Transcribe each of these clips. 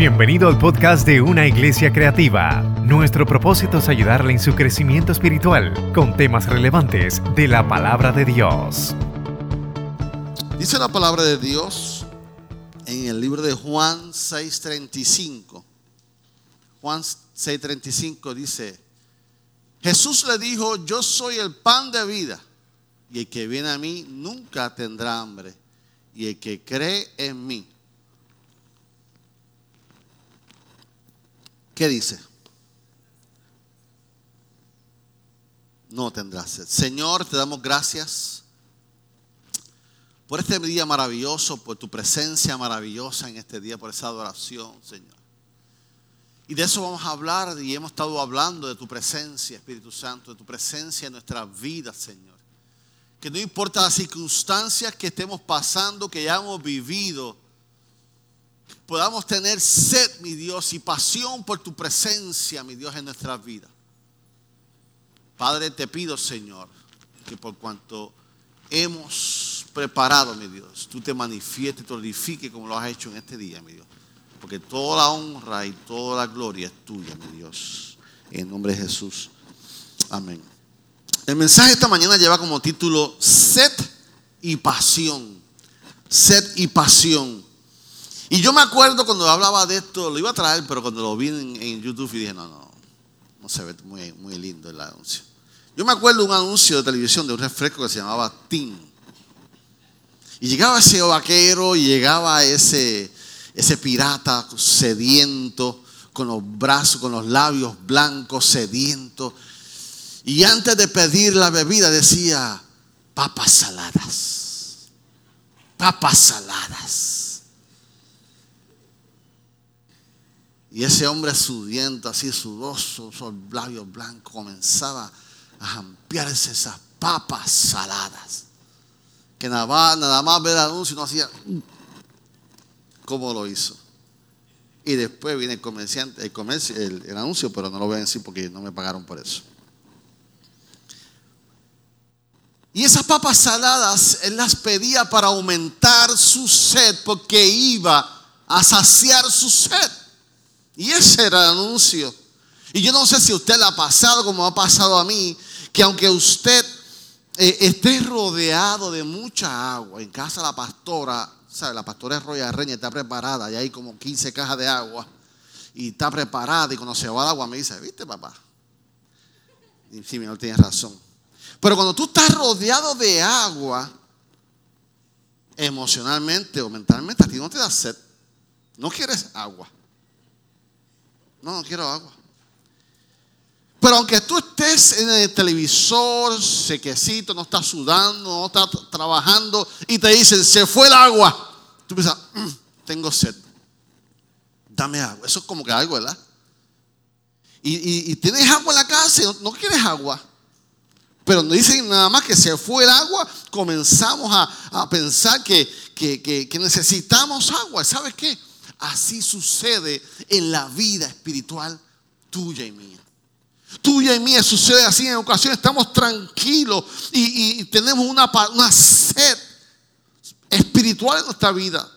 Bienvenido al podcast de Una Iglesia Creativa. Nuestro propósito es ayudarle en su crecimiento espiritual con temas relevantes de la palabra de Dios. Dice la palabra de Dios en el libro de Juan 6:35. Juan 6:35 dice, Jesús le dijo, yo soy el pan de vida, y el que viene a mí nunca tendrá hambre, y el que cree en mí ¿Qué dice? No tendrás sed. Señor, te damos gracias por este día maravilloso, por tu presencia maravillosa en este día, por esa adoración, Señor. Y de eso vamos a hablar y hemos estado hablando de tu presencia, Espíritu Santo, de tu presencia en nuestras vidas, Señor. Que no importa las circunstancias que estemos pasando, que hayamos vivido, podamos tener sed, mi Dios, y pasión por tu presencia, mi Dios, en nuestra vida. Padre, te pido, Señor, que por cuanto hemos preparado, mi Dios, tú te manifiestes te glorifiques como lo has hecho en este día, mi Dios. Porque toda la honra y toda la gloria es tuya, mi Dios. En nombre de Jesús. Amén. El mensaje esta mañana lleva como título Sed y pasión. Sed y pasión. Y yo me acuerdo cuando hablaba de esto, lo iba a traer, pero cuando lo vi en, YouTube y dije, no, no, no se ve muy, muy lindo el anuncio. Yo me acuerdo de un anuncio de televisión de un refresco que se llamaba Team. Y llegaba ese vaquero y llegaba ese, ese pirata sediento, con los brazos, con los labios blancos, sediento. Y antes de pedir la bebida decía, papas saladas, papas saladas. Y ese hombre sudiento, así sudoso, sus labios blancos, comenzaba a jampearse esas papas saladas. Que nada más, nada más ver el anuncio no hacía como lo hizo. Y después viene el comerciante, el, el, anuncio, pero no lo voy a decir porque no me pagaron por eso. Y esas papas saladas él las pedía para aumentar su sed porque iba a saciar su sed. Y ese era el anuncio. Y yo no sé si usted le ha pasado como ha pasado a mí, que aunque usted eh, esté rodeado de mucha agua, en casa la pastora, ¿sabe? La pastora es Roya Reña, está preparada, y hay como 15 cajas de agua, y está preparada, y cuando se va el agua me dice, ¿viste papá? Y sí, no tienes razón. Pero cuando tú estás rodeado de agua, emocionalmente o mentalmente, a ti no te da sed. No quieres agua. No, no quiero agua. Pero aunque tú estés en el televisor, sequecito, no estás sudando, no estás trabajando y te dicen, se fue el agua, tú piensas, mm, tengo sed, dame agua. Eso es como que algo, ¿verdad? Y, tienes agua en la casa y no, quieres agua. Pero no dicen nada más que se fue el agua, comenzamos a, pensar que, que necesitamos agua. ¿Sabes qué? Así sucede en la vida espiritual tuya y mía. Tuya y mía sucede así. En ocasiones estamos tranquilos y, tenemos una, una sed espiritual en nuestra vida.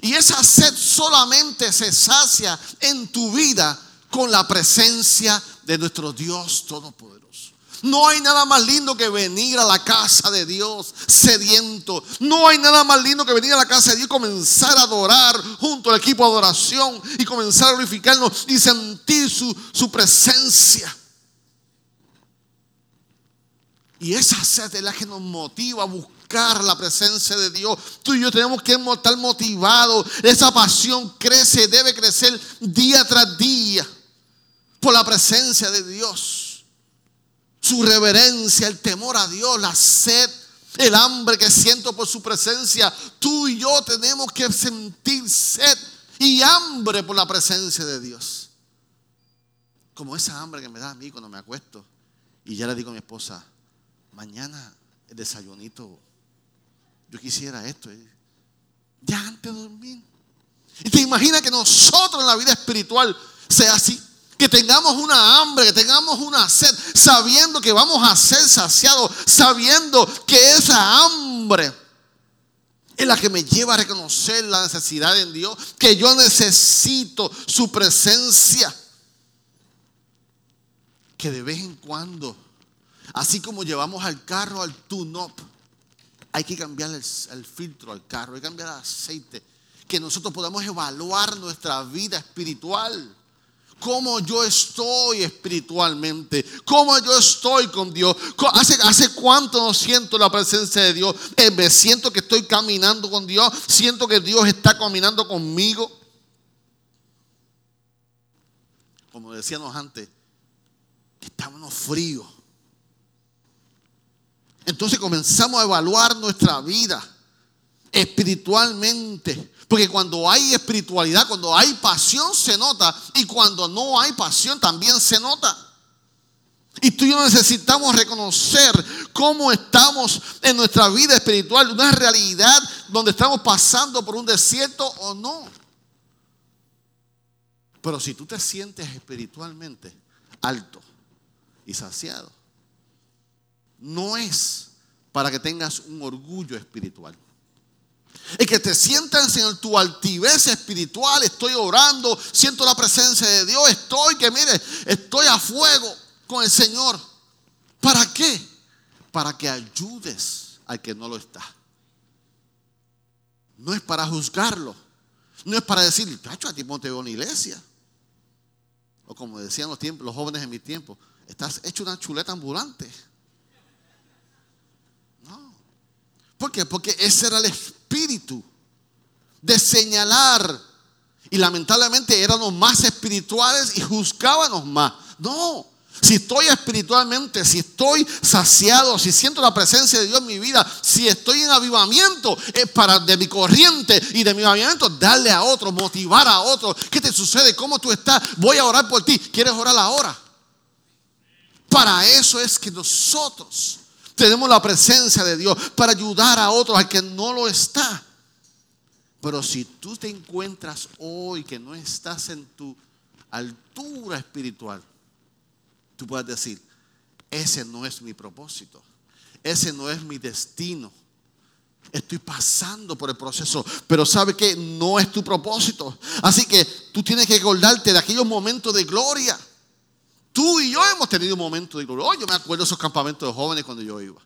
Y esa sed solamente se sacia en tu vida con la presencia de nuestro Dios Todopoderoso. No hay nada más lindo que venir a la casa de Dios sediento. No hay nada más lindo que venir a la casa de Dios y comenzar a adorar junto al equipo de adoración y comenzar a glorificarnos y sentir su, su presencia. Y esa sed es la que nos motiva a buscar la presencia de Dios. Tú y yo tenemos que estar motivados. Esa pasión crece, debe crecer día tras día por la presencia de Dios su reverencia, el temor a Dios, la sed, el hambre que siento por su presencia. Tú y yo tenemos que sentir sed y hambre por la presencia de Dios. Como esa hambre que me da a mí cuando me acuesto. Y ya le digo a mi esposa, mañana el desayunito, yo quisiera esto. Ya antes de dormir. Y te imaginas que nosotros en la vida espiritual sea así que tengamos una hambre, que tengamos una sed, sabiendo que vamos a ser saciados, sabiendo que esa hambre es la que me lleva a reconocer la necesidad en Dios, que yo necesito su presencia. Que de vez en cuando, así como llevamos al carro al tune-up, hay que cambiar el, el, filtro al carro, hay que cambiar el aceite, que nosotros podamos evaluar nuestra vida espiritual cómo yo estoy espiritualmente, cómo yo estoy con Dios. ¿Hace, hace cuánto no siento la presencia de Dios? Eh, me siento que estoy caminando con Dios, siento que Dios está caminando conmigo. Como decíamos antes, estábamos fríos. Entonces comenzamos a evaluar nuestra vida espiritualmente. Porque cuando hay espiritualidad, cuando hay pasión se nota y cuando no hay pasión también se nota. Y tú y yo necesitamos reconocer cómo estamos en nuestra vida espiritual, una realidad donde estamos pasando por un desierto o no. Pero si tú te sientes espiritualmente alto y saciado, no es para que tengas un orgullo espiritual. Y que te sientas en tu altivez espiritual. Estoy orando, siento la presencia de Dios. Estoy, que mire, estoy a fuego con el Señor. ¿Para qué? Para que ayudes al que no lo está. No es para juzgarlo. No es para decir, cacho, a ti ponte una iglesia. O como decían los, tiempos, los jóvenes en mi tiempo, estás hecho una chuleta ambulante. No. ¿Por qué? Porque ese era el espíritu de señalar. Y lamentablemente éramos más espirituales y juzgábamos más. No, si estoy espiritualmente, si estoy saciado, si siento la presencia de Dios en mi vida, si estoy en avivamiento, es para de mi corriente y de mi avivamiento darle a otro, motivar a otro. ¿Qué te sucede? ¿Cómo tú estás? Voy a orar por ti. ¿Quieres orar ahora? Para eso es que nosotros tenemos la presencia de Dios para ayudar a otros al que no lo está. Pero si tú te encuentras hoy que no estás en tu altura espiritual, tú puedes decir, ese no es mi propósito, ese no es mi destino. Estoy pasando por el proceso, pero sabe que no es tu propósito. Así que tú tienes que acordarte de aquellos momentos de gloria Tú y yo hemos tenido momentos de gloria. Oh, yo me acuerdo de esos campamentos de jóvenes cuando yo iba.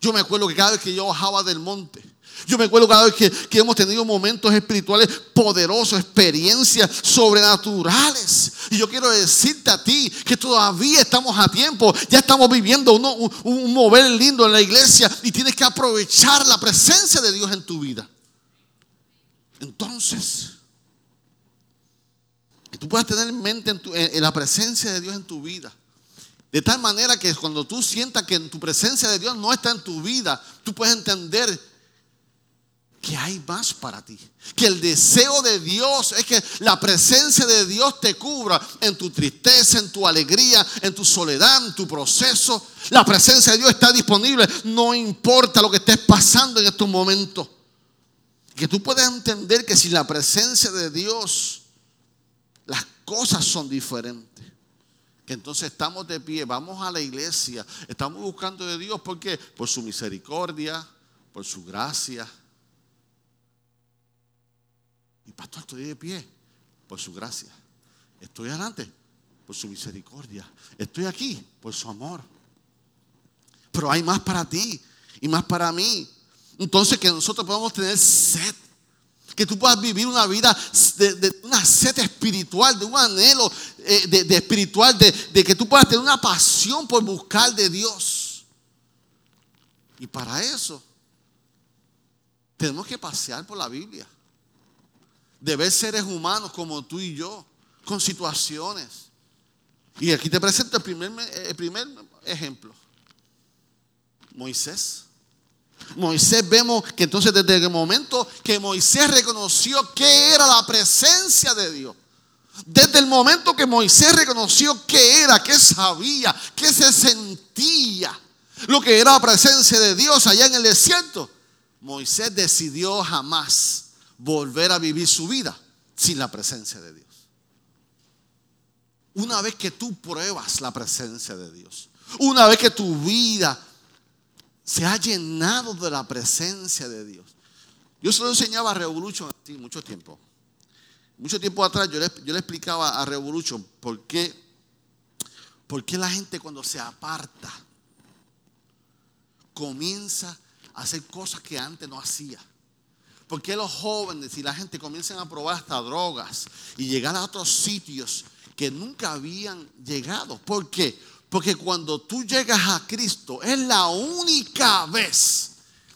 Yo me acuerdo que cada vez que yo bajaba del monte, yo me acuerdo cada vez que, que, hemos tenido momentos espirituales poderosos, experiencias sobrenaturales. Y yo quiero decirte a ti que todavía estamos a tiempo, ya estamos viviendo un, un mover lindo en la iglesia y tienes que aprovechar la presencia de Dios en tu vida. Entonces, tú puedas tener en mente en, la presencia de Dios en tu vida. De tal manera que cuando tú sientas que en tu presencia de Dios no está en tu vida, tú puedes entender que hay más para ti. Que el deseo de Dios es que la presencia de Dios te cubra en tu tristeza, en tu alegría, en tu soledad, en tu proceso. La presencia de Dios está disponible, no importa lo que estés pasando en estos momentos. Que tú puedas entender que sin la presencia de Dios cosas son diferentes. Que entonces estamos de pie, vamos a la iglesia, estamos buscando de Dios, ¿por qué? Por su misericordia, por su gracia. Y pastor, estoy de pie, por su gracia. Estoy adelante, por su misericordia. Estoy aquí, por su amor. Pero hay más para ti y más para mí. Entonces que nosotros podamos tener sed que tú puedas vivir una vida de, una sed espiritual, de un anhelo eh, de, espiritual, de, de que tú puedas tener una pasión por buscar de Dios. Y para eso tenemos que pasear por la Biblia. De ver seres humanos como tú y yo, con situaciones. Y aquí te presento el primer, el primer ejemplo. Moisés. Moisés vemos que entonces desde el momento que Moisés reconoció que era la presencia de Dios, desde el momento que Moisés reconoció que era, que sabía, que se sentía lo que era la presencia de Dios allá en el desierto, Moisés decidió jamás volver a vivir su vida sin la presencia de Dios. Una vez que tú pruebas la presencia de Dios, una vez que tu vida se ha llenado de la presencia de Dios. Yo se lo enseñaba a Revolution así mucho tiempo. Mucho tiempo atrás yo le, explicaba a Revolution por qué, por qué la gente cuando se aparta comienza a hacer cosas que antes no hacía. ¿Por qué los jóvenes y la gente comienzan a probar hasta drogas y llegar a otros sitios que nunca habían llegado? ¿Por qué? Porque cuando tú llegas a Cristo es la única vez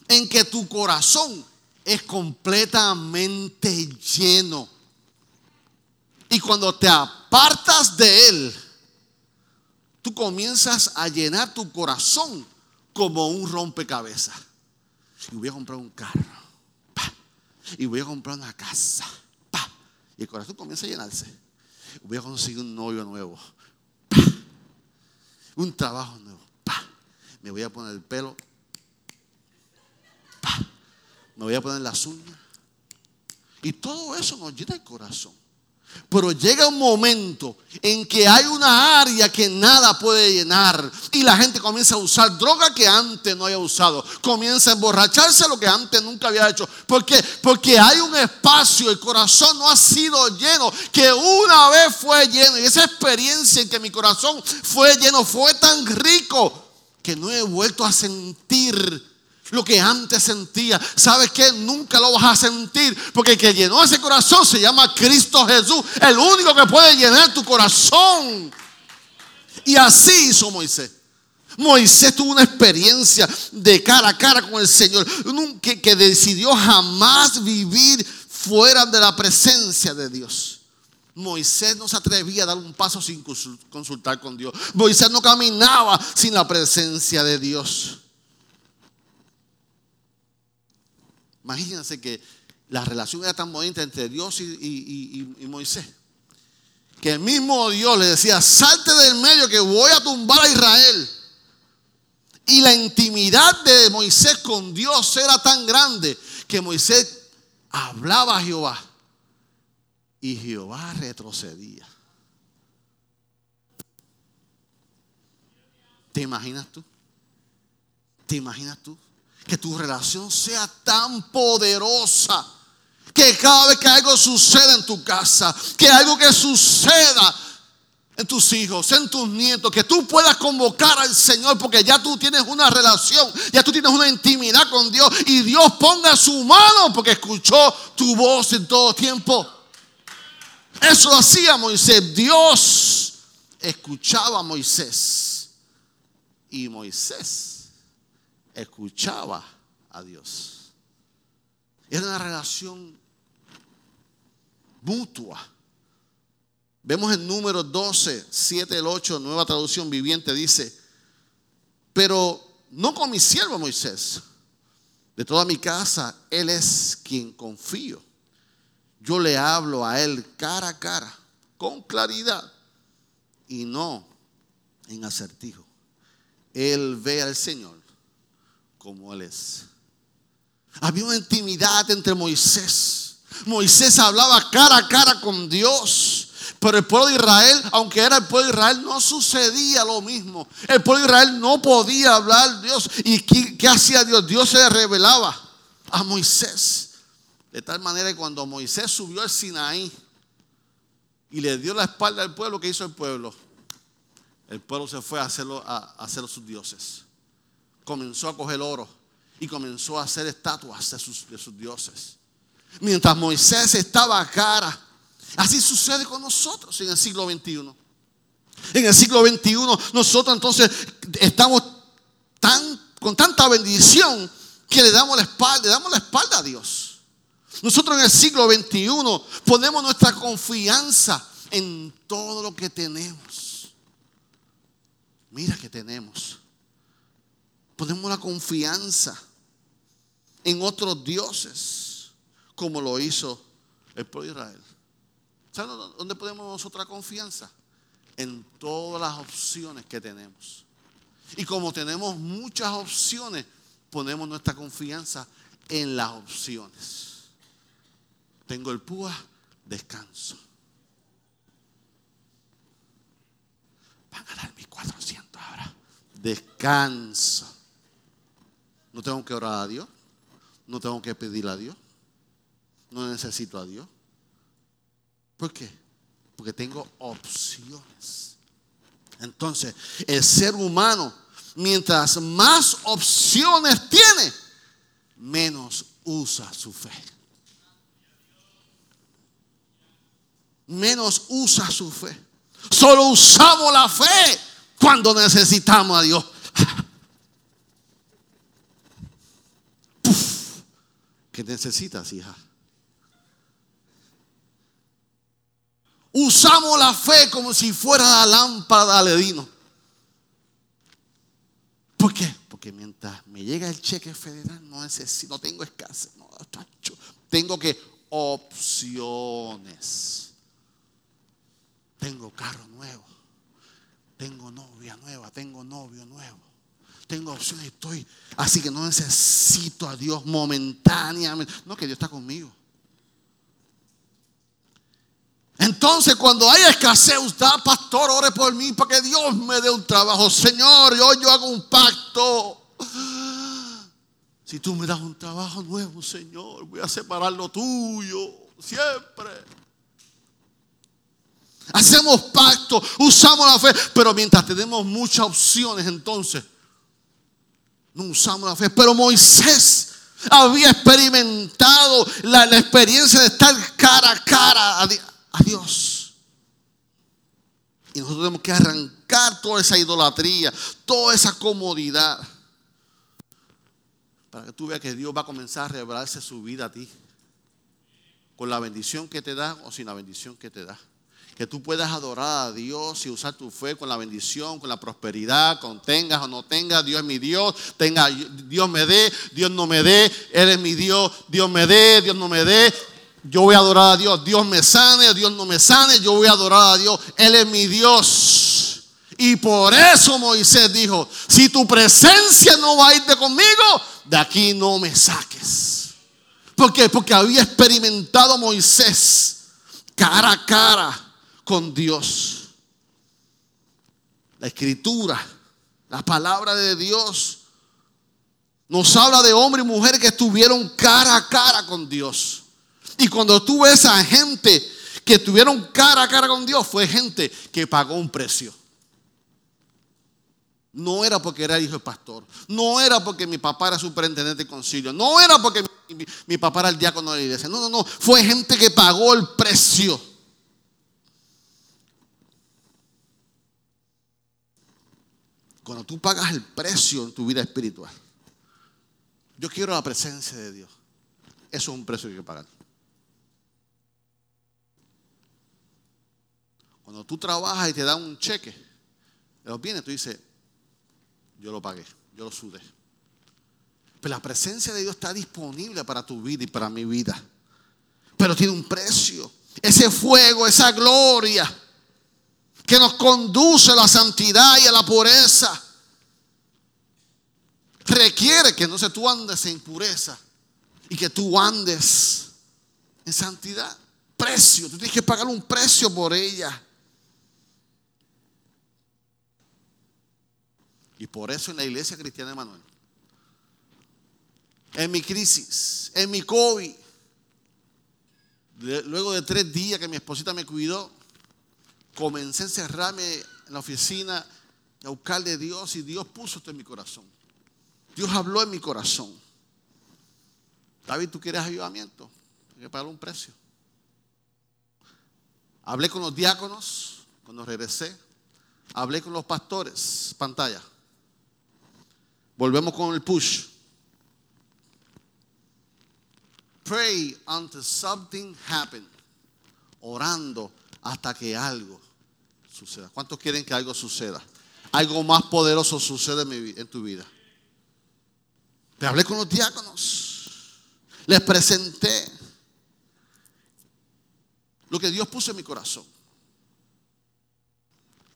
en que tu corazón es completamente lleno. Y cuando te apartas de Él, tú comienzas a llenar tu corazón como un rompecabezas. Y voy a comprar un carro. Y voy a comprar una casa. Y el corazón comienza a llenarse. Voy a conseguir un novio nuevo un trabajo nuevo. Me voy a poner el pelo. Me voy a poner las uñas. Y todo eso nos llena el corazón. Pero llega un momento en que hay una área que nada puede llenar y la gente comienza a usar droga que antes no había usado. Comienza a emborracharse lo que antes nunca había hecho. ¿Por qué? Porque hay un espacio, el corazón no ha sido lleno, que una vez fue lleno. Y esa experiencia en que mi corazón fue lleno fue tan rico que no he vuelto a sentir lo que antes sentía. ¿Sabes qué? Nunca lo vas a sentir. Porque el que llenó ese corazón se llama Cristo Jesús. El único que puede llenar tu corazón. Y así hizo Moisés. Moisés tuvo una experiencia de cara a cara con el Señor. Que, que decidió jamás vivir fuera de la presencia de Dios. Moisés no se atrevía a dar un paso sin consultar con Dios. Moisés no caminaba sin la presencia de Dios. Imagínense que la relación era tan bonita entre Dios y, Moisés. Que el mismo Dios le decía, salte del medio que voy a tumbar a Israel. Y la intimidad de Moisés con Dios era tan grande que Moisés hablaba a Jehová. Y Jehová retrocedía. ¿Te imaginas tú? ¿Te imaginas tú? Que tu relación sea tan poderosa que cada vez que algo suceda en tu casa, que algo que suceda en tus hijos, en tus nietos, que tú puedas convocar al Señor porque ya tú tienes una relación, ya tú tienes una intimidad con Dios y Dios ponga su mano porque escuchó tu voz en todo tiempo. Eso lo hacía Moisés. Dios escuchaba a Moisés y Moisés escuchaba a Dios. Era una relación mutua. Vemos en número 12, 7, el 8, nueva traducción viviente, dice, pero no con mi siervo Moisés, de toda mi casa, Él es quien confío. Yo le hablo a Él cara a cara, con claridad, y no en acertijo. Él ve al Señor como Él es. Había una intimidad entre Moisés. Moisés hablaba cara a cara con Dios. Pero el pueblo de Israel, aunque era el pueblo de Israel, no sucedía lo mismo. El pueblo de Israel no podía hablar Dios. ¿Y qué, hacía Dios? Dios se revelaba a Moisés. De tal manera que cuando Moisés subió al Sinaí y le dio la espalda al pueblo, ¿qué hizo el pueblo? El pueblo se fue a hacerlo, a hacerlo sus dioses comenzó a coger oro y comenzó a hacer estatuas de sus, dioses. Mientras Moisés estaba a cara. Así sucede con nosotros en el siglo XXI. En el siglo XXI nosotros entonces estamos tan, con tanta bendición que le damos la espalda, le damos la espalda a Dios. Nosotros en el siglo XXI ponemos nuestra confianza en todo lo que tenemos. Mira que tenemos ponemos la confianza en otros dioses, como lo hizo el pueblo de Israel. ¿Saben dónde ponemos nosotros la confianza? En todas las opciones que tenemos. Y como tenemos muchas opciones, ponemos nuestra confianza en las opciones. Tengo el púa, descanso. Van a dar mis 400 ahora. Descanso. No tengo que orar a Dios. No tengo que pedir a Dios. no necesito a Dios. ¿Por qué? Porque tengo opciones. Entonces, el ser humano, mientras más opciones tiene, menos usa su fe. Menos usa su fe. Solo usamos la fe cuando necesitamos a Dios. ¿Qué necesitas, hija? Usamos la fe como si fuera la lámpara de Aledino. ¿Por qué? Porque mientras me llega el cheque federal, no necesito, no tengo escasez. No, tengo que opciones. Tengo carro nuevo. Tengo novia nueva. Tengo novio nuevo. Tengo opciones. Estoy. Así que no necesito a Dios momentáneamente. No, que Dios está conmigo. Entonces, cuando hay escasez, usted, pastor, ore por mí para que Dios me dé un trabajo. Señor, hoy yo hago un pacto. Si tú me das un trabajo nuevo, Señor, voy a separar lo tuyo siempre. Hacemos pacto, usamos la fe, pero mientras tenemos muchas opciones, entonces no usamos la fe. Pero Moisés había experimentado la, experiencia de estar cara a cara a, a Dios. Y nosotros tenemos que arrancar toda esa idolatría, toda esa comodidad. Para que tú veas que Dios va a comenzar a revelarse su vida a ti. Con la bendición que te da o sin la bendición que te da. Que tú puedas adorar a Dios y usar tu fe con la bendición, con la prosperidad, con tengas o no tengas. Dios es mi Dios. Tenga, Dios me dé, Dios no me dé. Él es mi Dios. Dios me dé, Dios no me dé. Yo voy a adorar a Dios. Dios me sane, Dios no me sane. Yo voy a adorar a Dios. Él es mi Dios. Y por eso Moisés dijo, si tu presencia no va a irte conmigo, de aquí no me saques. ¿Por qué? Porque había experimentado Moisés cara a cara con Dios. La escritura, la palabra de Dios, nos habla de hombre y mujer que estuvieron cara a cara con Dios. Y cuando tú ves a gente que tuvieron cara a cara con Dios, fue gente que pagó un precio. No era porque era hijo del pastor. No era porque mi papá era superintendente de concilio. No era porque mi, papá era el diácono de la iglesia. No, no, no. Fue gente que pagó el precio. Cuando tú pagas el precio en tu vida espiritual. Yo quiero la presencia de Dios. Eso es un precio que hay que pagar. Cuando tú trabajas y te dan un cheque, los viene, tú dices, yo lo pagué, yo lo sudé. Pero la presencia de Dios está disponible para tu vida y para mi vida. Pero tiene un precio. Ese fuego, esa gloria que nos conduce a la santidad y a la pureza, requiere que no se tú andes en pureza y que tú andes en santidad. Precio, tú tienes que pagar un precio por ella. Y por eso en la iglesia cristiana de Manuel, en mi crisis, en mi COVID, luego de tres días que mi esposita me cuidó, comencé a encerrarme en la oficina a buscar de Dios y Dios puso esto en mi corazón. Dios habló en mi corazón. David, ¿tú quieres ayudamiento? Hay que pagar un precio. Hablé con los diáconos cuando regresé. Hablé con los pastores. Pantalla. Volvemos con el push. Pray until something happen. Orando hasta que algo suceda. ¿Cuántos quieren que algo suceda? Algo más poderoso sucede en tu vida. Te hablé con los diáconos. Les presenté lo que Dios puso en mi corazón.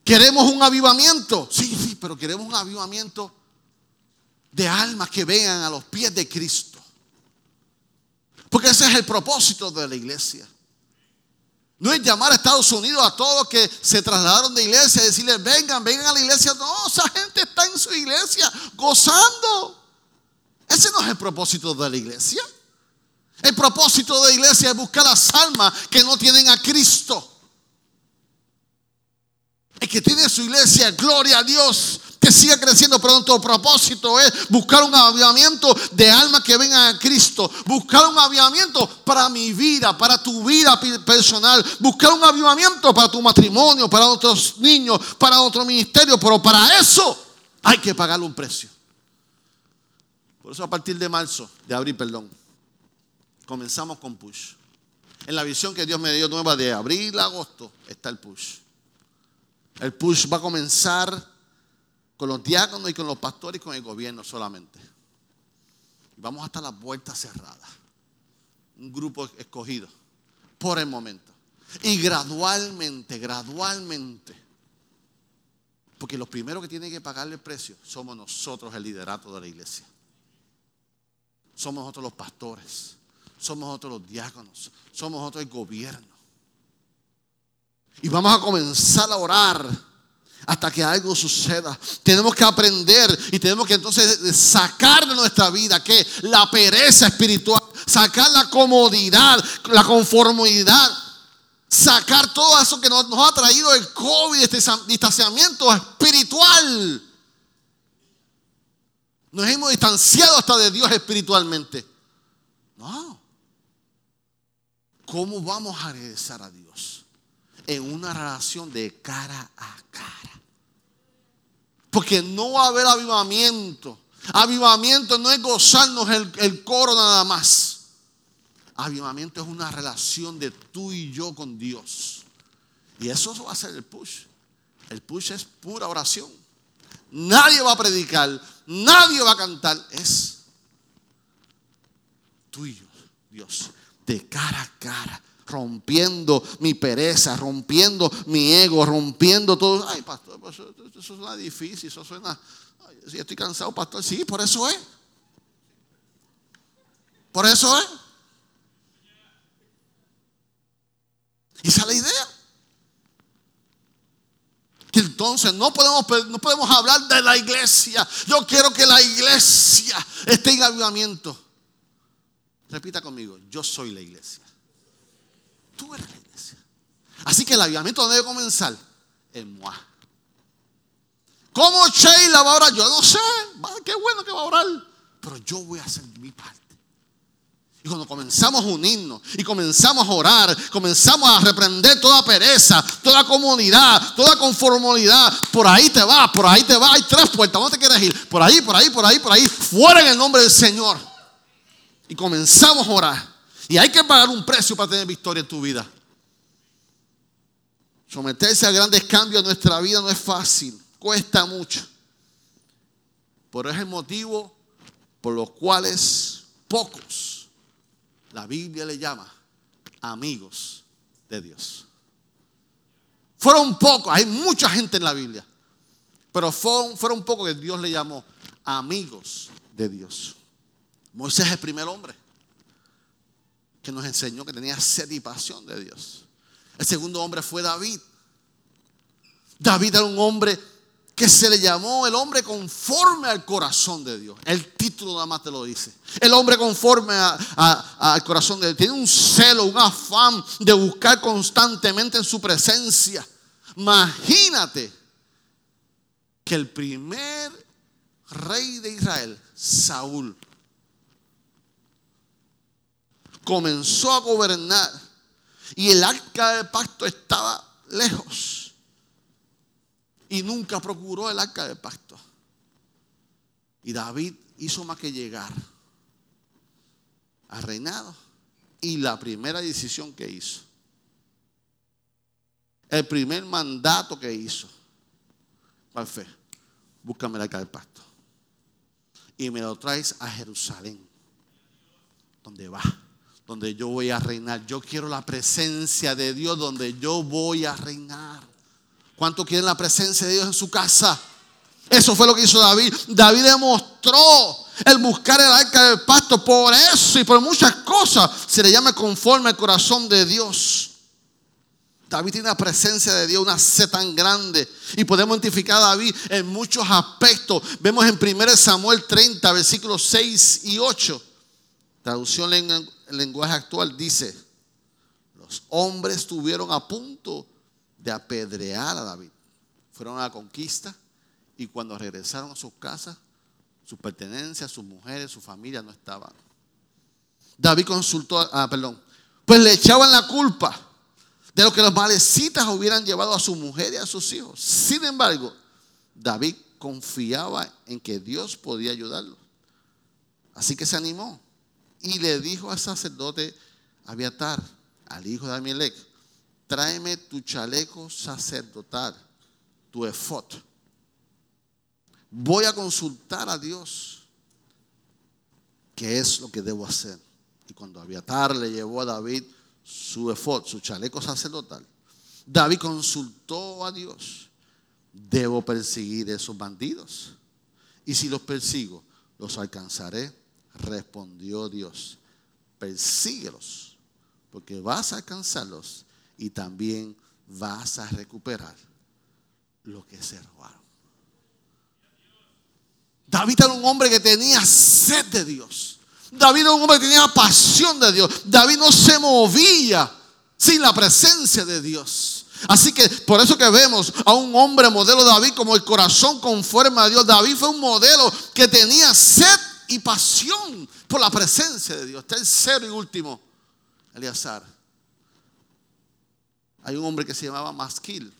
¿Queremos un avivamiento? Sí, sí, pero queremos un avivamiento de almas que vengan a los pies de Cristo. Porque ese es el propósito de la iglesia. No es llamar a Estados Unidos a todos que se trasladaron de iglesia y decirles, vengan, vengan a la iglesia. No, esa gente está en su iglesia gozando. Ese no es el propósito de la iglesia. El propósito de la iglesia es buscar las almas que no tienen a Cristo. El que tiene su iglesia, gloria a Dios, que siga creciendo, pero nuestro propósito es buscar un avivamiento de almas que vengan a Cristo, buscar un avivamiento para mi vida, para tu vida personal, buscar un avivamiento para tu matrimonio, para otros niños, para otro ministerio, pero para eso hay que pagarle un precio. Por eso a partir de marzo, de abril, perdón, comenzamos con push. En la visión que Dios me dio nueva de abril a agosto está el push. El push va a comenzar con los diáconos y con los pastores y con el gobierno solamente. Vamos hasta las puertas cerradas. Un grupo escogido por el momento. Y gradualmente, gradualmente. Porque los primeros que tienen que pagarle el precio somos nosotros, el liderato de la iglesia. Somos nosotros los pastores. Somos nosotros los diáconos. Somos nosotros el gobierno. Y vamos a comenzar a orar hasta que algo suceda. Tenemos que aprender y tenemos que entonces sacar de nuestra vida que la pereza espiritual, sacar la comodidad, la conformidad, sacar todo eso que nos, ha traído el COVID, este distanciamiento espiritual. Nos hemos distanciado hasta de Dios espiritualmente. No. ¿Cómo vamos a regresar a Dios? En una relación de cara a cara. Porque no va a haber avivamiento. Avivamiento no es gozarnos el, coro nada más. Avivamiento es una relación de tú y yo con Dios. Y eso va a ser el push. El push es pura oración. Nadie va a predicar, nadie va a cantar. Es tú y yo, Dios, de cara a cara rompiendo mi pereza, rompiendo mi ego, rompiendo todo. Ay, pastor, pues, eso, suena difícil, eso suena. si estoy cansado, pastor. Sí, por eso es. Por eso es. Y esa es la idea. Que entonces no podemos, no podemos hablar de la iglesia. Yo quiero que la iglesia esté en avivamiento. Repita conmigo, yo soy la iglesia. Tú eres la iglesia. Así que el avivamiento debe comenzar en Moab. ¿Cómo Sheila va a orar? Yo no sé. Qué bueno que va a orar. Pero yo voy a hacer mi parte. Y cuando comenzamos a unirnos y comenzamos a orar, comenzamos a reprender toda pereza, toda comunidad, toda conformidad, por ahí te va, por ahí te va, hay tres puertas, ¿dónde te quieres ir? Por ahí, por ahí, por ahí, por ahí, fuera en el nombre del Señor. Y comenzamos a orar. Y hay que pagar un precio para tener victoria en tu vida. Someterse a grandes cambios en nuestra vida no es fácil, cuesta mucho. Pero es el motivo por los cuales pocos, la Biblia le llama amigos de Dios. Fueron pocos, hay mucha gente en la Biblia, pero fueron, fueron pocos que Dios le llamó amigos de Dios. Moisés es el primer hombre que nos enseñó que tenía sed y pasión de Dios. El segundo hombre fue David. David era un hombre que se le llamó el hombre conforme al corazón de Dios. El título nada más te lo dice. El hombre conforme al corazón de Dios. Tiene un celo, un afán de buscar constantemente en su presencia. Imagínate que el primer rey de Israel, Saúl, comenzó a gobernar y el arca del pacto estaba lejos y nunca procuró el arca del pacto. Y David hizo más que llegar al reinado y la primera decisión que hizo, el primer mandato que hizo, ¿cuál fue? Búscame el arca del pacto y me lo traes a Jerusalén, donde va donde yo voy a reinar. Yo quiero la presencia de Dios donde yo voy a reinar. ¿Cuánto quieren la presencia de Dios en su casa? Eso fue lo que hizo David. David demostró el buscar el arca del pacto. Por eso y por muchas cosas se le llama conforme al corazón de Dios. David tiene la presencia de Dios, una sed tan grande. Y podemos identificar a David en muchos aspectos. Vemos en 1 Samuel 30, versículos 6 y 8. Traducción el lenguaje actual, dice, los hombres estuvieron a punto de apedrear a David. Fueron a la conquista y cuando regresaron a sus casas, sus pertenencias, sus mujeres, su familia no estaban. David consultó, ah, perdón, pues le echaban la culpa de lo que los malecitas hubieran llevado a su mujer y a sus hijos. Sin embargo, David confiaba en que Dios podía ayudarlo. Así que se animó y le dijo al sacerdote Abiatar, al hijo de Amielech, tráeme tu chaleco sacerdotal, tu efod. Voy a consultar a Dios qué es lo que debo hacer. Y cuando Abiatar le llevó a David su efod, su chaleco sacerdotal, David consultó a Dios. Debo perseguir a esos bandidos. Y si los persigo, los alcanzaré. Respondió Dios. Persíguelos, porque vas a alcanzarlos y también vas a recuperar lo que se robaron. David era un hombre que tenía sed de Dios. David era un hombre que tenía pasión de Dios. David no se movía sin la presencia de Dios. Así que por eso que vemos a un hombre modelo David como el corazón conforme a Dios. David fue un modelo que tenía sed y pasión por la presencia de Dios. Tercero y último, Eleazar. Hay un hombre que se llamaba Masquil.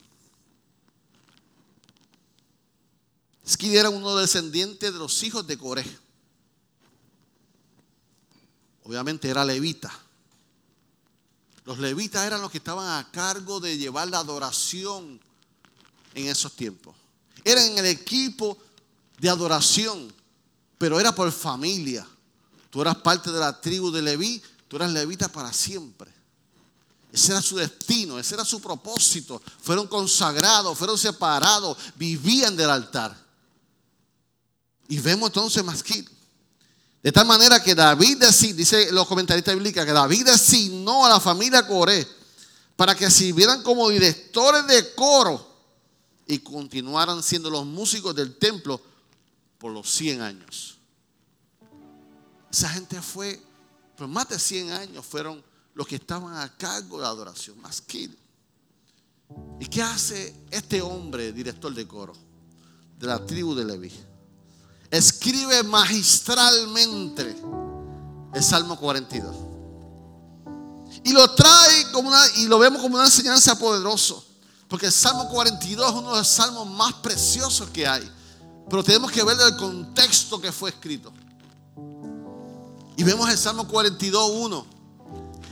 Masquil era uno descendiente de los hijos de Coré. Obviamente era levita. Los levitas eran los que estaban a cargo de llevar la adoración en esos tiempos. Eran el equipo de adoración, pero era por familia. Tú eras parte de la tribu de Leví, tú eras levita para siempre. Ese era su destino, ese era su propósito. Fueron consagrados, fueron separados, vivían del altar. Y vemos entonces Masquil. De tal manera que David designó, dice los comentaristas bíblicos, que David designó a la familia Coré para que sirvieran como directores de coro y continuaran siendo los músicos del templo por los 100 años. Esa gente fue, por más de 100 años, fueron los que estaban a cargo de la adoración, más ¿Y qué hace este hombre, director de coro, de la tribu de Leví? escribe magistralmente el Salmo 42. Y lo trae como una, y lo vemos como una enseñanza poderosa. Porque el Salmo 42 es uno de los salmos más preciosos que hay. Pero tenemos que ver el contexto que fue escrito. Y vemos el Salmo 42, 1,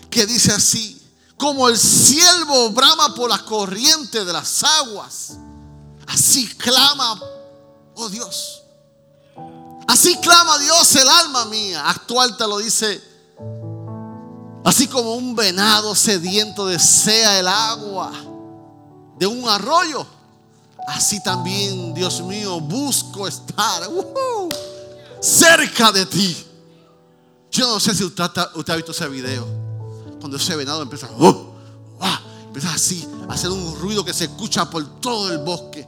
que dice así, como el siervo brama por las corrientes de las aguas, así clama, oh Dios, Así clama Dios el alma mía. Actual te lo dice. Así como un venado sediento desea el agua de un arroyo. Así también, Dios mío, busco estar cerca de ti. Yo no sé si usted, ha visto ese video. Cuando ese venado empieza, uh, empieza así, a hacer un ruido que se escucha por todo el bosque.